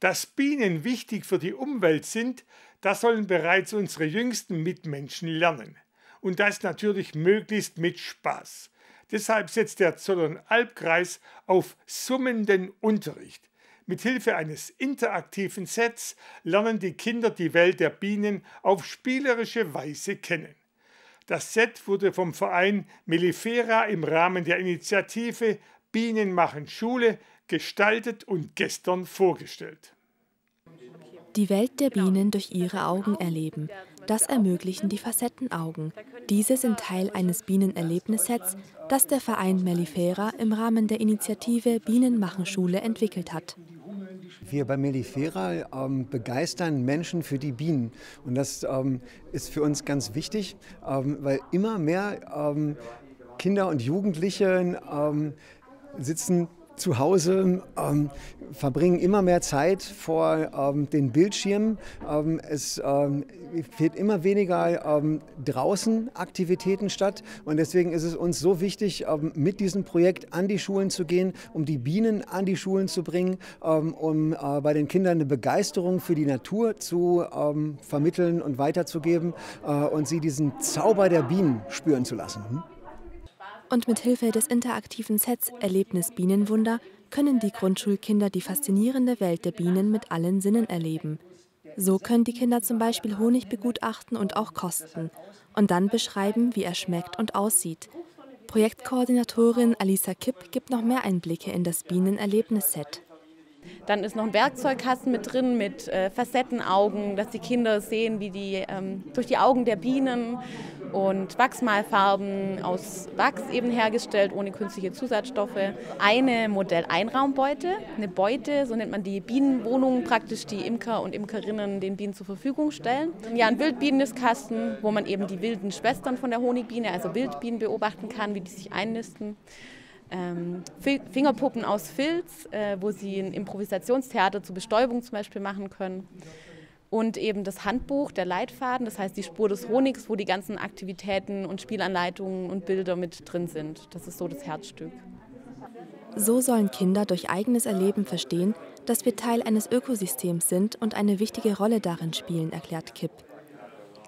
Dass Bienen wichtig für die Umwelt sind, das sollen bereits unsere jüngsten Mitmenschen lernen. Und das natürlich möglichst mit Spaß. Deshalb setzt der Zollern-Albkreis auf summenden Unterricht. Mithilfe eines interaktiven Sets lernen die Kinder die Welt der Bienen auf spielerische Weise kennen. Das Set wurde vom Verein Mellifera im Rahmen der Initiative Bienen machen Schule gestaltet und gestern vorgestellt. Die Welt der Bienen durch ihre Augen erleben. Das ermöglichen die Facettenaugen. Diese sind Teil eines Bienenerlebnissets, das der Verein Mellifera im Rahmen der Initiative Bienen machen Schule entwickelt hat. Wir bei Mellifera ähm, begeistern Menschen für die Bienen. Und das ähm, ist für uns ganz wichtig, ähm, weil immer mehr ähm, Kinder und Jugendliche ähm, sitzen zu Hause, ähm, verbringen immer mehr Zeit vor ähm, den Bildschirmen. Ähm, es ähm, findet immer weniger ähm, draußen Aktivitäten statt. Und deswegen ist es uns so wichtig, ähm, mit diesem Projekt an die Schulen zu gehen, um die Bienen an die Schulen zu bringen, um äh, bei den Kindern eine Begeisterung für die Natur zu vermitteln und weiterzugeben äh, und sie diesen Zauber der Bienen spüren zu lassen. Hm? Und mit Hilfe des interaktiven Sets Erlebnis Bienenwunder können die Grundschulkinder die faszinierende Welt der Bienen mit allen Sinnen erleben. So können die Kinder zum Beispiel Honig begutachten und auch kosten und dann beschreiben, wie er schmeckt und aussieht. Projektkoordinatorin Alisa Kipp gibt noch mehr Einblicke in das Bienenerlebnisset. Dann ist noch ein Werkzeugkasten mit drin mit äh, Facettenaugen, dass die Kinder sehen, wie die ähm, durch die Augen der Bienen und Wachsmalfarben aus Wachs eben hergestellt, ohne künstliche Zusatzstoffe. Eine Modell-Einraumbeute, eine Beute, so nennt man die Bienenwohnung praktisch, die Imker und Imkerinnen den Bienen zur Verfügung stellen. Ja, ein Wildbienenkasten, wo man eben die wilden Schwestern von der Honigbiene, also Wildbienen beobachten kann, wie die sich einnisten ähm, Fingerpuppen aus Filz, äh, wo sie ein Improvisationstheater zur Bestäubung zum Beispiel machen können. Und eben das Handbuch, der Leitfaden, das heißt die Spur des Honigs, wo die ganzen Aktivitäten und Spielanleitungen und Bilder mit drin sind. Das ist so das Herzstück. So sollen Kinder durch eigenes Erleben verstehen, dass wir Teil eines Ökosystems sind und eine wichtige Rolle darin spielen, erklärt Kipp.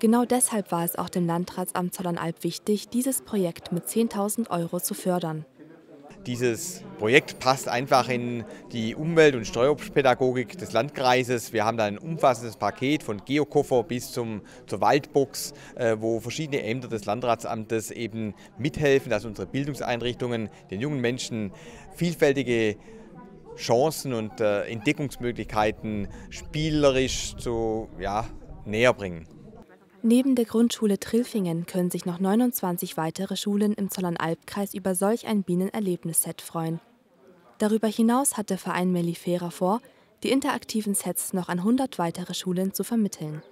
Genau deshalb war es auch dem Landratsamt Zollernalb wichtig, dieses Projekt mit 10.000 Euro zu fördern. Dieses Projekt passt einfach in die Umwelt- und Steuerpädagogik des Landkreises. Wir haben da ein umfassendes Paket von Geokoffer bis zum, zur Waldbox, äh, wo verschiedene Ämter des Landratsamtes eben mithelfen, dass unsere Bildungseinrichtungen den jungen Menschen vielfältige Chancen und äh, Entdeckungsmöglichkeiten spielerisch zu, ja, näher bringen. Neben der Grundschule Trilfingen können sich noch 29 weitere Schulen im Zollernalbkreis über solch ein Bienenerlebnisset freuen. Darüber hinaus hat der Verein Mellifera vor, die interaktiven Sets noch an 100 weitere Schulen zu vermitteln.